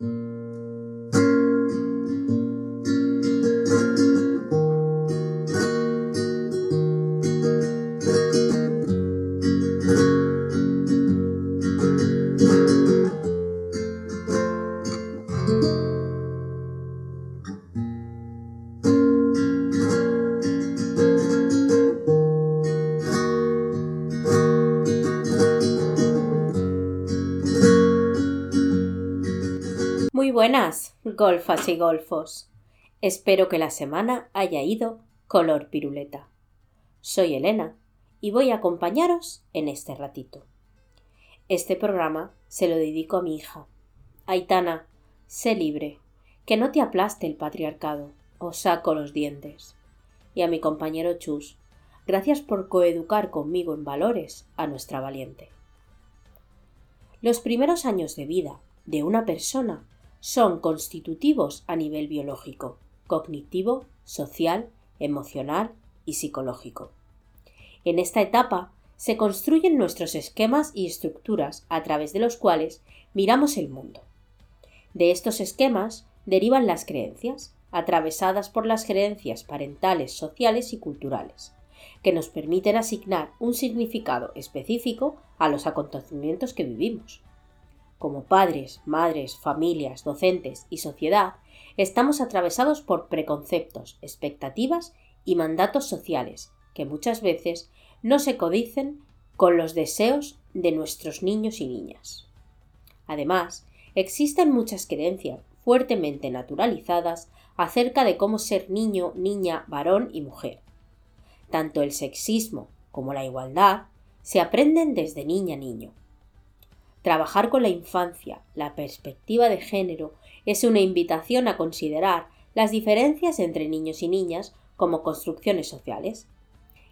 Muy golfas y golfos. Espero que la semana haya ido color piruleta. Soy Elena y voy a acompañaros en este ratito. Este programa se lo dedico a mi hija. Aitana, sé libre, que no te aplaste el patriarcado, o saco los dientes. Y a mi compañero Chus, gracias por coeducar conmigo en valores a nuestra valiente. Los primeros años de vida de una persona son constitutivos a nivel biológico, cognitivo, social, emocional y psicológico. En esta etapa se construyen nuestros esquemas y estructuras a través de los cuales miramos el mundo. De estos esquemas derivan las creencias, atravesadas por las creencias parentales, sociales y culturales, que nos permiten asignar un significado específico a los acontecimientos que vivimos como padres, madres, familias, docentes y sociedad, estamos atravesados por preconceptos, expectativas y mandatos sociales que muchas veces no se codicen con los deseos de nuestros niños y niñas. Además, existen muchas creencias fuertemente naturalizadas acerca de cómo ser niño, niña, varón y mujer. Tanto el sexismo como la igualdad se aprenden desde niña a niño, Trabajar con la infancia, la perspectiva de género, es una invitación a considerar las diferencias entre niños y niñas como construcciones sociales.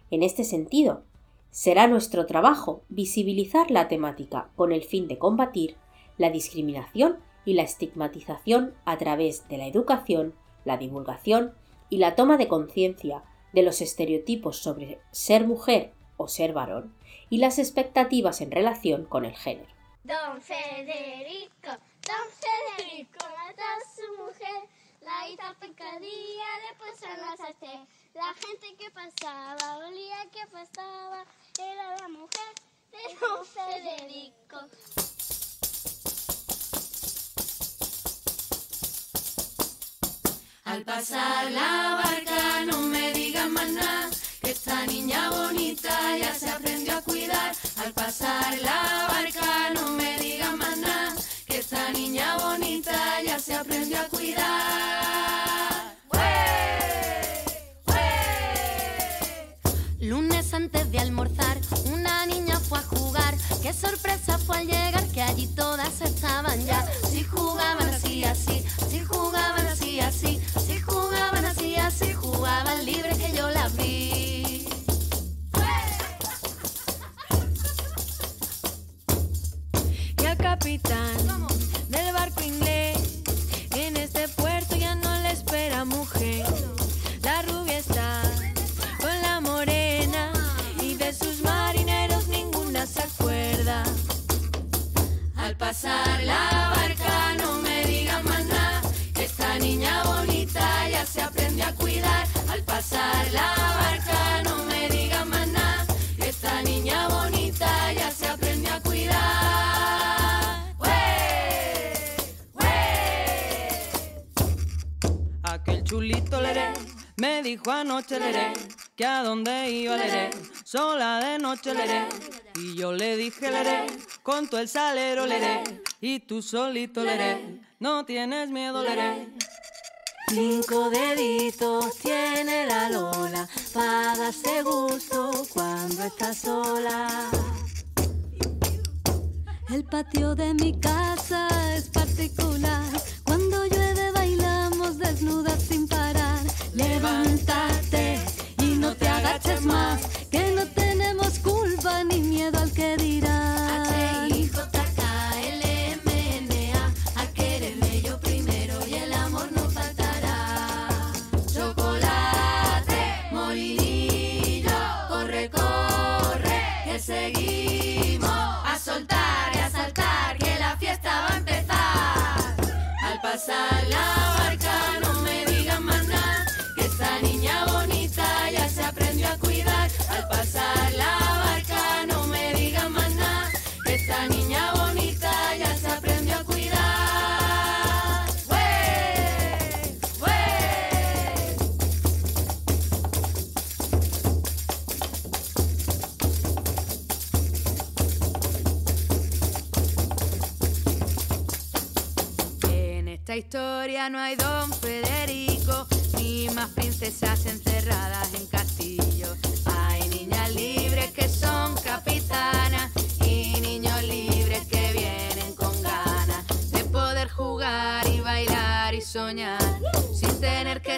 En este sentido, será nuestro trabajo visibilizar la temática con el fin de combatir la discriminación y la estigmatización a través de la educación, la divulgación y la toma de conciencia de los estereotipos sobre ser mujer o ser varón y las expectativas en relación con el género. Don Federico, don Federico mató a su mujer, la hizo pecadilla, le puso en la sartén. La gente que pasaba, olía que pasaba, era la mujer de don Federico. Al pasar la barca no me digan más nada, que esta niña bonita ya se aprendió a cuidar. Al pasar la barca no me digan más nada, que esta niña bonita ya se aprendió a cuidar. Lunes antes de almorzar, una niña fue a jugar. Qué sorpresa fue al llegar que allí todas estaban ya. Si jugaban así, así, si jugaban así, así, si jugaban así, así, jugaban libre que yo las vi. Al dijo anoche leré, que a dónde iba leré, sola de noche leré. Y yo le dije leré, con todo el salero leré, y tú solito leré, no tienes miedo leré. Cinco deditos tiene la Lola para darse gusto cuando está sola. El patio de mi casa es particular. Cuando llueve bailamos desnudas sin parar. Levántate y no te agaches más, que no tenemos culpa ni miedo al que dirá.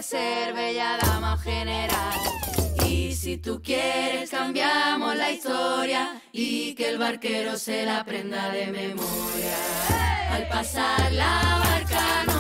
Ser bella dama general. Y si tú quieres cambiamos la historia y que el barquero se la aprenda de memoria. Al pasar la barca no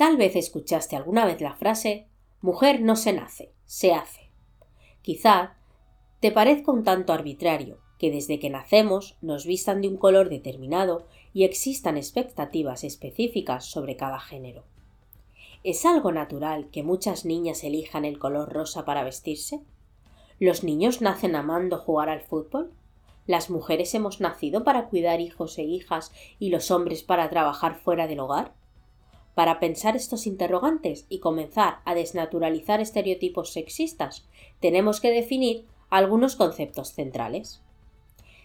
Tal vez escuchaste alguna vez la frase mujer no se nace, se hace. Quizá te parezca un tanto arbitrario que desde que nacemos nos vistan de un color determinado y existan expectativas específicas sobre cada género. ¿Es algo natural que muchas niñas elijan el color rosa para vestirse? ¿Los niños nacen amando jugar al fútbol? ¿Las mujeres hemos nacido para cuidar hijos e hijas y los hombres para trabajar fuera del hogar? Para pensar estos interrogantes y comenzar a desnaturalizar estereotipos sexistas, tenemos que definir algunos conceptos centrales.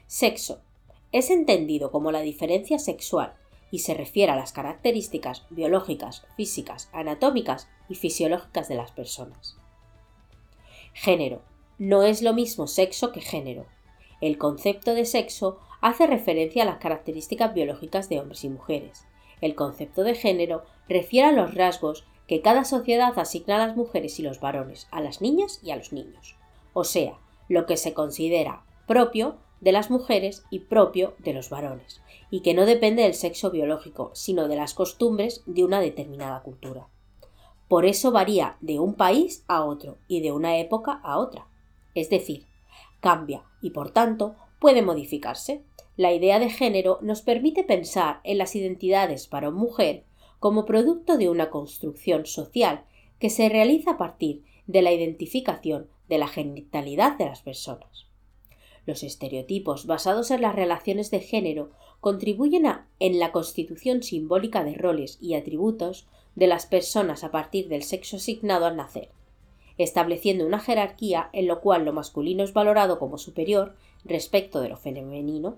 Sexo es entendido como la diferencia sexual y se refiere a las características biológicas, físicas, anatómicas y fisiológicas de las personas. Género no es lo mismo sexo que género. El concepto de sexo hace referencia a las características biológicas de hombres y mujeres. El concepto de género refiere a los rasgos que cada sociedad asigna a las mujeres y los varones, a las niñas y a los niños. O sea, lo que se considera propio de las mujeres y propio de los varones, y que no depende del sexo biológico, sino de las costumbres de una determinada cultura. Por eso varía de un país a otro y de una época a otra. Es decir, cambia y por tanto puede modificarse. La idea de género nos permite pensar en las identidades varón-mujer como producto de una construcción social que se realiza a partir de la identificación de la genitalidad de las personas. Los estereotipos basados en las relaciones de género contribuyen a, en la constitución simbólica de roles y atributos de las personas a partir del sexo asignado al nacer, estableciendo una jerarquía en lo cual lo masculino es valorado como superior respecto de lo femenino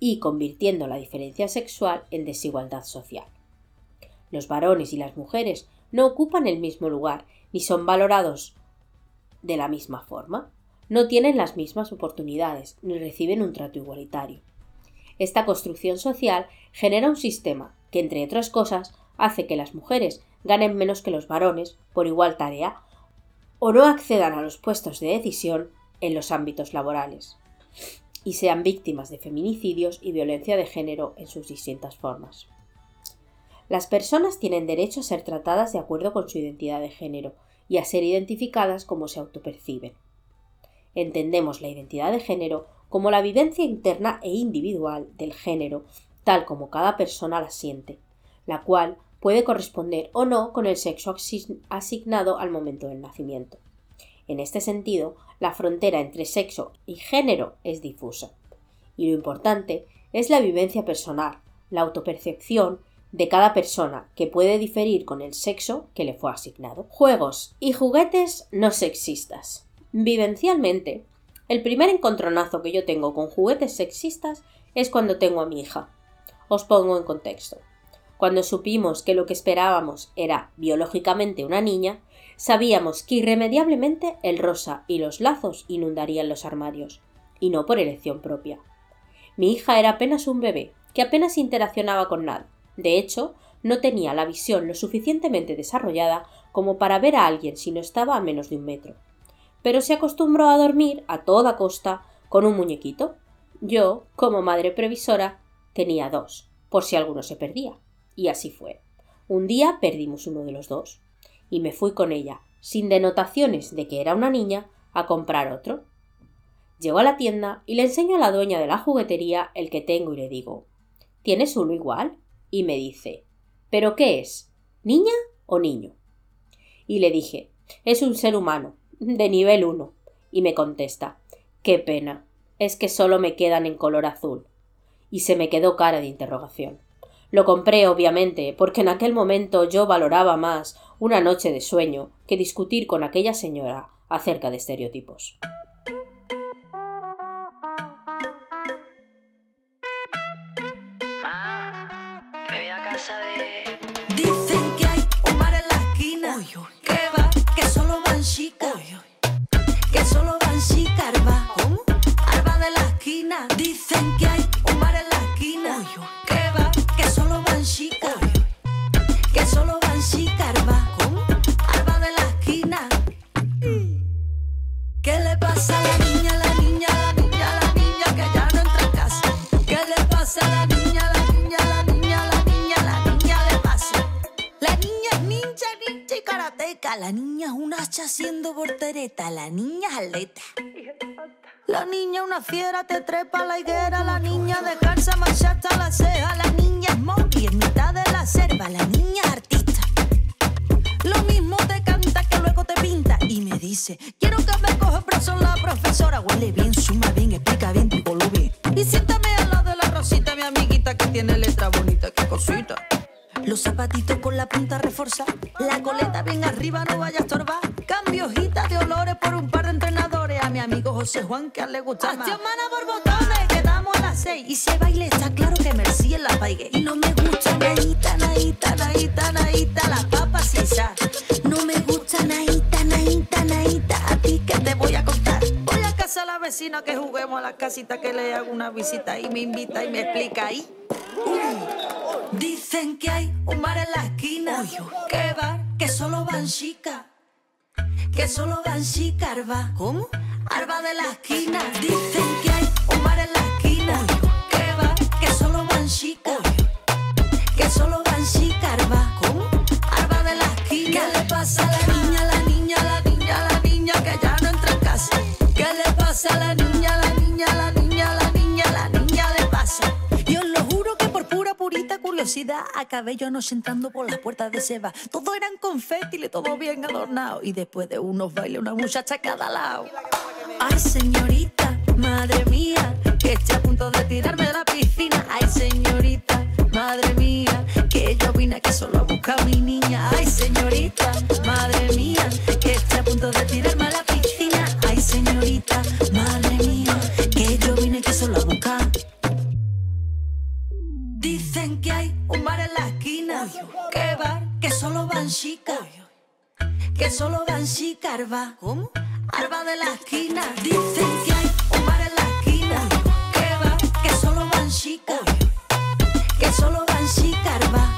y convirtiendo la diferencia sexual en desigualdad social. Los varones y las mujeres no ocupan el mismo lugar ni son valorados de la misma forma, no tienen las mismas oportunidades ni reciben un trato igualitario. Esta construcción social genera un sistema que, entre otras cosas, hace que las mujeres ganen menos que los varones por igual tarea o no accedan a los puestos de decisión en los ámbitos laborales y sean víctimas de feminicidios y violencia de género en sus distintas formas. Las personas tienen derecho a ser tratadas de acuerdo con su identidad de género y a ser identificadas como se autoperciben. Entendemos la identidad de género como la vivencia interna e individual del género tal como cada persona la siente, la cual puede corresponder o no con el sexo asignado al momento del nacimiento. En este sentido, la frontera entre sexo y género es difusa. Y lo importante es la vivencia personal, la autopercepción de cada persona, que puede diferir con el sexo que le fue asignado. Juegos y juguetes no sexistas. Vivencialmente, el primer encontronazo que yo tengo con juguetes sexistas es cuando tengo a mi hija. Os pongo en contexto. Cuando supimos que lo que esperábamos era biológicamente una niña, sabíamos que irremediablemente el rosa y los lazos inundarían los armarios, y no por elección propia. Mi hija era apenas un bebé, que apenas interaccionaba con nada. De hecho, no tenía la visión lo suficientemente desarrollada como para ver a alguien si no estaba a menos de un metro. Pero se acostumbró a dormir a toda costa con un muñequito. Yo, como madre previsora, tenía dos, por si alguno se perdía. Y así fue. Un día perdimos uno de los dos, y me fui con ella, sin denotaciones de que era una niña, a comprar otro. Llego a la tienda y le enseño a la dueña de la juguetería el que tengo y le digo ¿Tienes uno igual? Y me dice ¿Pero qué es? ¿Niña o niño? Y le dije Es un ser humano, de nivel 1. Y me contesta Qué pena, es que solo me quedan en color azul. Y se me quedó cara de interrogación. Lo compré, obviamente, porque en aquel momento yo valoraba más una noche de sueño que discutir con aquella señora acerca de estereotipos. La niña es un hacha haciendo voltereta. La niña es atleta. La niña una fiera, te trepa a la higuera. La niña descansa, marcha hasta la ceja. La niña es monkey en mitad de la selva. La niña es artista. Lo mismo te canta que luego te pinta. Y me dice, quiero que me coja en brazos la profesora. Huele bien, suma bien, explica bien, lo bien. Y siéntame al lado de la Rosita, mi amiguita que tiene letra bonita, qué cosita. Los zapatitos con la punta reforzada, la coleta bien arriba, no vaya a estorbar. Cambio hojita de olores por un par de entrenadores. A mi amigo José Juan, que a él le gusta más. mana por botones, quedamos a las seis. Y se baile, está claro que Merci en la paigue. Y no me gusta naíta, naíta, naíta, naíta, las papas sin sal. No me gusta naíta, naíta, naíta, a ti que te voy a contar. Voy a casa a la vecina que juguemos a la casita, que le hago una visita y me invita y me explica ahí. Uy, Dicen que hay un bar en la esquina. ¿Qué bar? Que solo van chicas. Que solo van chicas, arba. ¿Cómo? Arba de la esquina. Dicen que hay un bar en la esquina. ¿Qué bar? Que solo van chicas. Que solo van chicas, arba. ¿Cómo? Arba de la esquina. ¿Qué le pasa a la niña, la niña, la niña, la niña que ya no entra en casa? ¿Qué le pasa a la niña, curiosidad acabé yo anoche entrando por las puertas de Seba. Todo eran confeti, todo bien adornado. Y después de unos bailes, una muchacha a cada lado. Ay, señorita, madre mía, que estoy a punto de tirarme de la piscina. Ay, señorita, madre mía, que yo vine aquí solo a buscar a mi niña. Ay, señorita, madre mía, que estoy a punto de tirarme a la piscina. Ay, señorita, madre ¿Qué bar? Que solo van chicas. Que solo van chicas, arba. ¿Cómo? Arba de la esquina. Dicen que hay un bar en la esquina. ¿Qué bar? Que solo van chicas. Que solo van chicas. Arba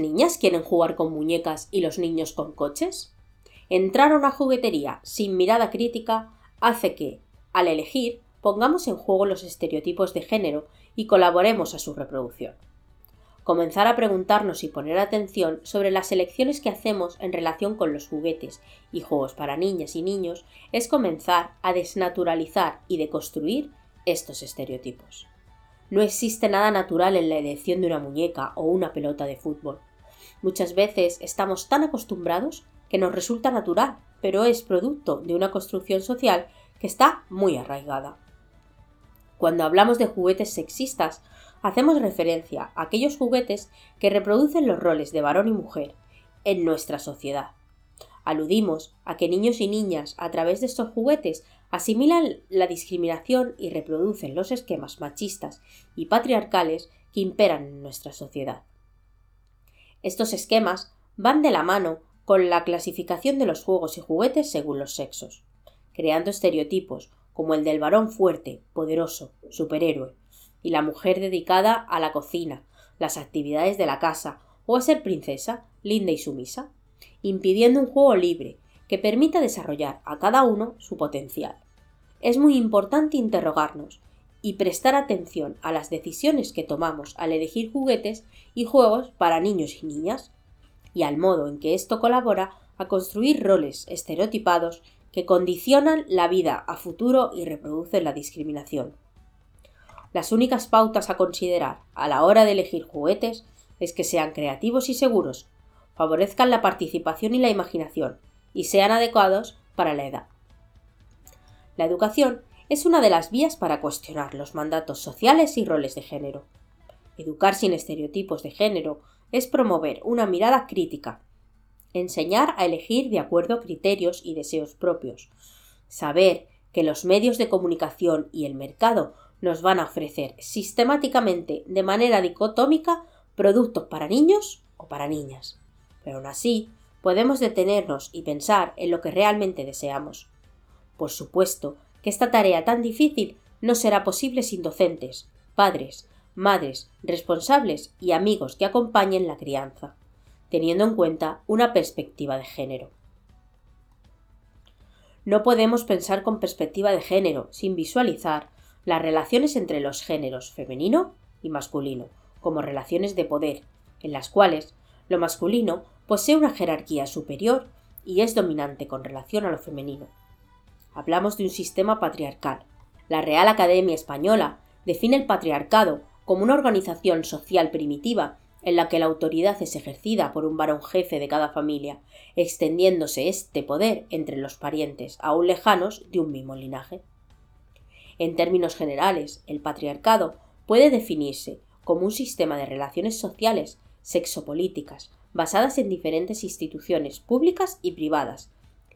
niñas quieren jugar con muñecas y los niños con coches? Entrar a una juguetería sin mirada crítica hace que, al elegir, pongamos en juego los estereotipos de género y colaboremos a su reproducción. Comenzar a preguntarnos y poner atención sobre las elecciones que hacemos en relación con los juguetes y juegos para niñas y niños es comenzar a desnaturalizar y deconstruir estos estereotipos. No existe nada natural en la elección de una muñeca o una pelota de fútbol. Muchas veces estamos tan acostumbrados que nos resulta natural, pero es producto de una construcción social que está muy arraigada. Cuando hablamos de juguetes sexistas, hacemos referencia a aquellos juguetes que reproducen los roles de varón y mujer en nuestra sociedad. Aludimos a que niños y niñas a través de estos juguetes asimilan la discriminación y reproducen los esquemas machistas y patriarcales que imperan en nuestra sociedad. Estos esquemas van de la mano con la clasificación de los juegos y juguetes según los sexos, creando estereotipos como el del varón fuerte, poderoso, superhéroe, y la mujer dedicada a la cocina, las actividades de la casa o a ser princesa, linda y sumisa, impidiendo un juego libre que permita desarrollar a cada uno su potencial. Es muy importante interrogarnos y prestar atención a las decisiones que tomamos al elegir juguetes y juegos para niños y niñas, y al modo en que esto colabora a construir roles estereotipados que condicionan la vida a futuro y reproducen la discriminación. Las únicas pautas a considerar a la hora de elegir juguetes es que sean creativos y seguros, favorezcan la participación y la imaginación, y sean adecuados para la edad. La educación es una de las vías para cuestionar los mandatos sociales y roles de género. Educar sin estereotipos de género es promover una mirada crítica, enseñar a elegir de acuerdo a criterios y deseos propios, saber que los medios de comunicación y el mercado nos van a ofrecer sistemáticamente de manera dicotómica productos para niños o para niñas. Pero aún así, podemos detenernos y pensar en lo que realmente deseamos. Por supuesto que esta tarea tan difícil no será posible sin docentes, padres, madres, responsables y amigos que acompañen la crianza, teniendo en cuenta una perspectiva de género. No podemos pensar con perspectiva de género sin visualizar las relaciones entre los géneros femenino y masculino, como relaciones de poder, en las cuales lo masculino posee una jerarquía superior y es dominante con relación a lo femenino. Hablamos de un sistema patriarcal. La Real Academia Española define el patriarcado como una organización social primitiva en la que la autoridad es ejercida por un varón jefe de cada familia, extendiéndose este poder entre los parientes aún lejanos de un mismo linaje. En términos generales, el patriarcado puede definirse como un sistema de relaciones sociales sexopolíticas basadas en diferentes instituciones públicas y privadas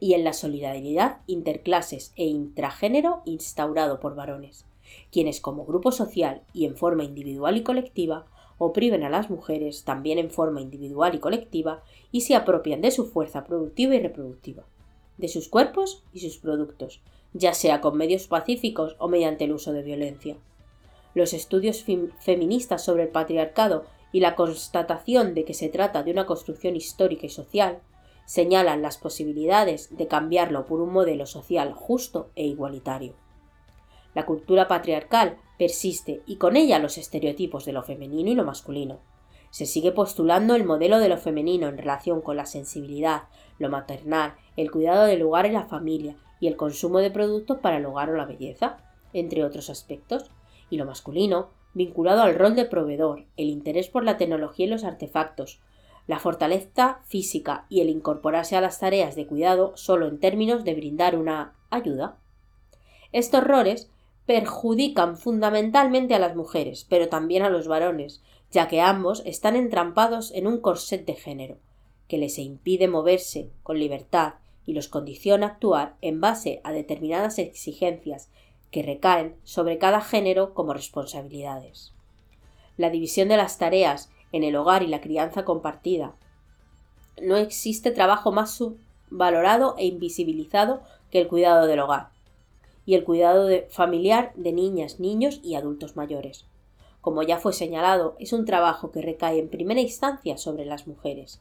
y en la solidaridad interclases e intragénero instaurado por varones, quienes como grupo social y en forma individual y colectiva oprimen a las mujeres también en forma individual y colectiva y se apropian de su fuerza productiva y reproductiva, de sus cuerpos y sus productos, ya sea con medios pacíficos o mediante el uso de violencia. Los estudios feministas sobre el patriarcado y la constatación de que se trata de una construcción histórica y social señalan las posibilidades de cambiarlo por un modelo social justo e igualitario. La cultura patriarcal persiste y con ella los estereotipos de lo femenino y lo masculino. Se sigue postulando el modelo de lo femenino en relación con la sensibilidad, lo maternal, el cuidado del lugar y la familia, y el consumo de productos para el hogar o la belleza, entre otros aspectos, y lo masculino, vinculado al rol de proveedor, el interés por la tecnología y los artefactos, la fortaleza física y el incorporarse a las tareas de cuidado solo en términos de brindar una ayuda. Estos roles perjudican fundamentalmente a las mujeres, pero también a los varones, ya que ambos están entrampados en un corset de género, que les impide moverse con libertad y los condiciona a actuar en base a determinadas exigencias que recaen sobre cada género como responsabilidades. La división de las tareas en el hogar y la crianza compartida. No existe trabajo más subvalorado e invisibilizado que el cuidado del hogar y el cuidado familiar de niñas, niños y adultos mayores. como ya fue señalado, es un trabajo que recae en primera instancia sobre las mujeres.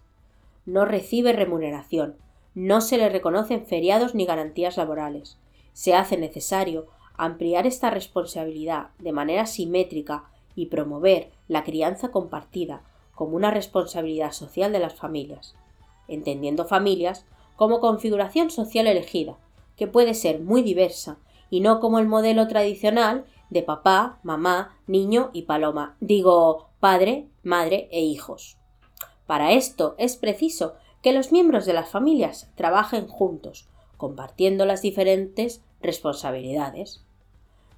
No recibe remuneración, no se le reconocen feriados ni garantías laborales. Se hace necesario ampliar esta responsabilidad de manera simétrica y promover la crianza compartida como una responsabilidad social de las familias, entendiendo familias como configuración social elegida, que puede ser muy diversa y no como el modelo tradicional de papá, mamá, niño y paloma, digo padre, madre e hijos. Para esto es preciso que los miembros de las familias trabajen juntos, compartiendo las diferentes responsabilidades.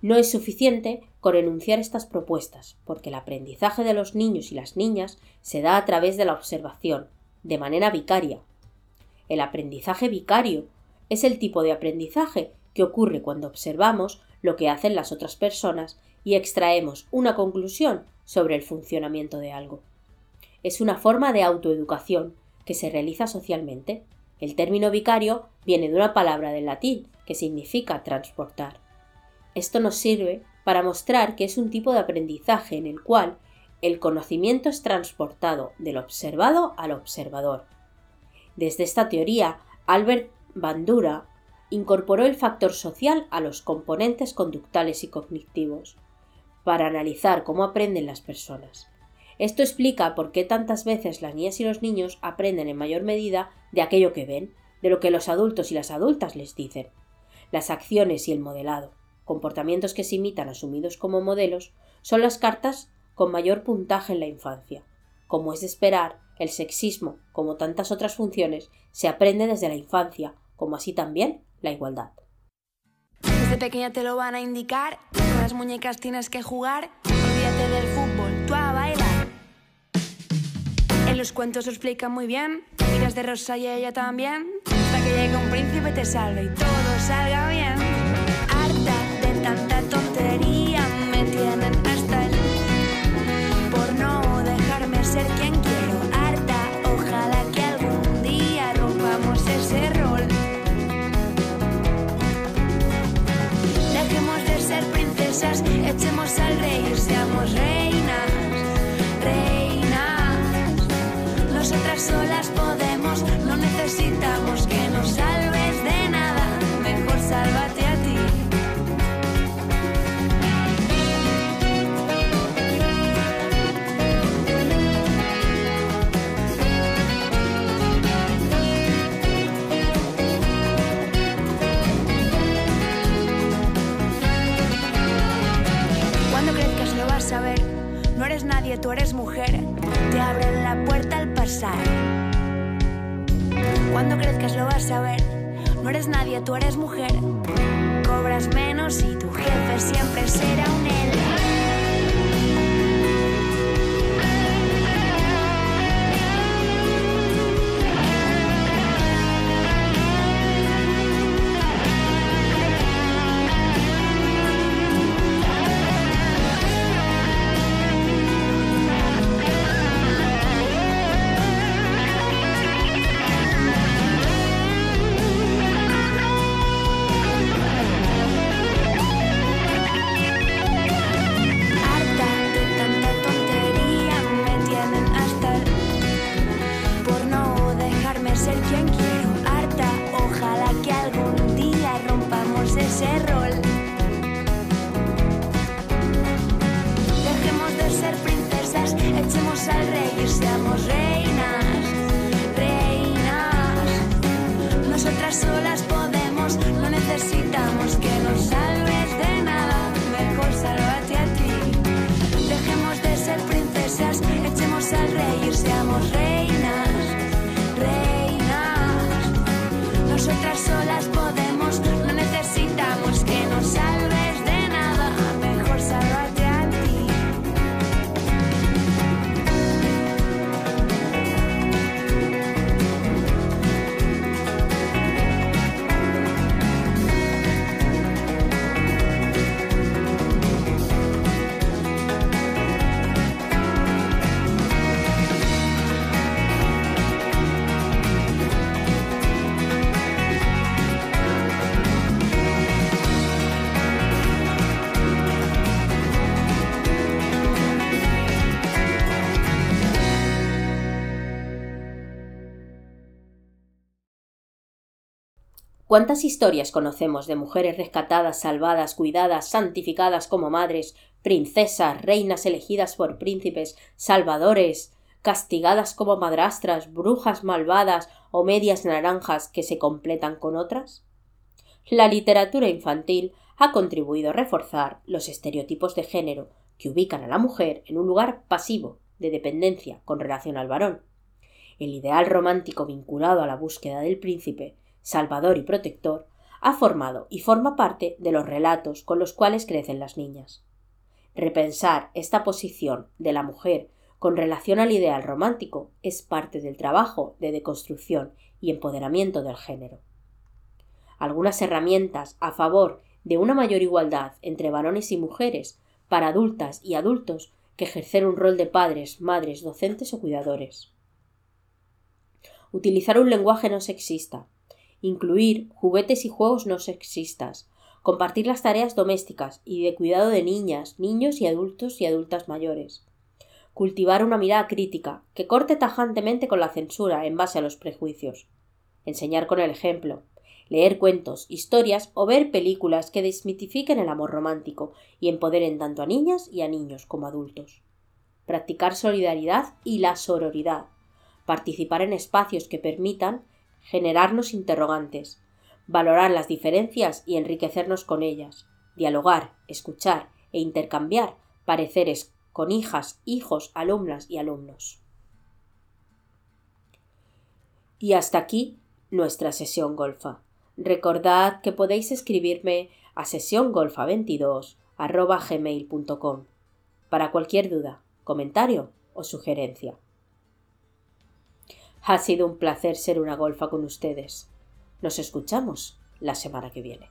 No es suficiente enunciar estas propuestas, porque el aprendizaje de los niños y las niñas se da a través de la observación, de manera vicaria. El aprendizaje vicario es el tipo de aprendizaje que ocurre cuando observamos lo que hacen las otras personas y extraemos una conclusión sobre el funcionamiento de algo. Es una forma de autoeducación que se realiza socialmente. El término vicario viene de una palabra del latín que significa transportar. Esto nos sirve para mostrar que es un tipo de aprendizaje en el cual el conocimiento es transportado del observado al observador. Desde esta teoría, Albert Bandura incorporó el factor social a los componentes conductales y cognitivos, para analizar cómo aprenden las personas. Esto explica por qué tantas veces las niñas y los niños aprenden en mayor medida de aquello que ven, de lo que los adultos y las adultas les dicen. Las acciones y el modelado comportamientos que se imitan asumidos como modelos, son las cartas con mayor puntaje en la infancia. Como es de esperar, el sexismo, como tantas otras funciones, se aprende desde la infancia, como así también la igualdad. Desde pequeña te lo van a indicar, con las muñecas tienes que jugar, olvídate del fútbol, tú a bailar. En los cuentos lo explican muy bien, miras de rosa y ella también, hasta que llegue un príncipe te salve y todo salga bien tanta tontería me tienen hasta el por no dejarme ser quien quiero harta. Ojalá que algún día rompamos ese rol. Dejemos de ser princesas echemos al rey seamos reinas reinas. Nosotras solas eres mujer. ¿Cuántas historias conocemos de mujeres rescatadas, salvadas, cuidadas, santificadas como madres, princesas, reinas elegidas por príncipes, salvadores, castigadas como madrastras, brujas malvadas o medias naranjas que se completan con otras? La literatura infantil ha contribuido a reforzar los estereotipos de género que ubican a la mujer en un lugar pasivo, de dependencia con relación al varón. El ideal romántico vinculado a la búsqueda del príncipe, salvador y protector, ha formado y forma parte de los relatos con los cuales crecen las niñas. Repensar esta posición de la mujer con relación al ideal romántico es parte del trabajo de deconstrucción y empoderamiento del género. Algunas herramientas a favor de una mayor igualdad entre varones y mujeres para adultas y adultos que ejercer un rol de padres, madres, docentes o cuidadores. Utilizar un lenguaje no sexista. Incluir juguetes y juegos no sexistas. Compartir las tareas domésticas y de cuidado de niñas, niños y adultos y adultas mayores. Cultivar una mirada crítica que corte tajantemente con la censura en base a los prejuicios. Enseñar con el ejemplo leer cuentos, historias o ver películas que desmitifiquen el amor romántico y empoderen tanto a niñas y a niños como adultos. Practicar solidaridad y la sororidad. Participar en espacios que permitan generarnos interrogantes, valorar las diferencias y enriquecernos con ellas, dialogar, escuchar e intercambiar pareceres con hijas, hijos, alumnas y alumnos. Y hasta aquí nuestra sesión golfa. Recordad que podéis escribirme a sesiongolfa22 gmail.com para cualquier duda, comentario o sugerencia. Ha sido un placer ser una golfa con ustedes. Nos escuchamos la semana que viene.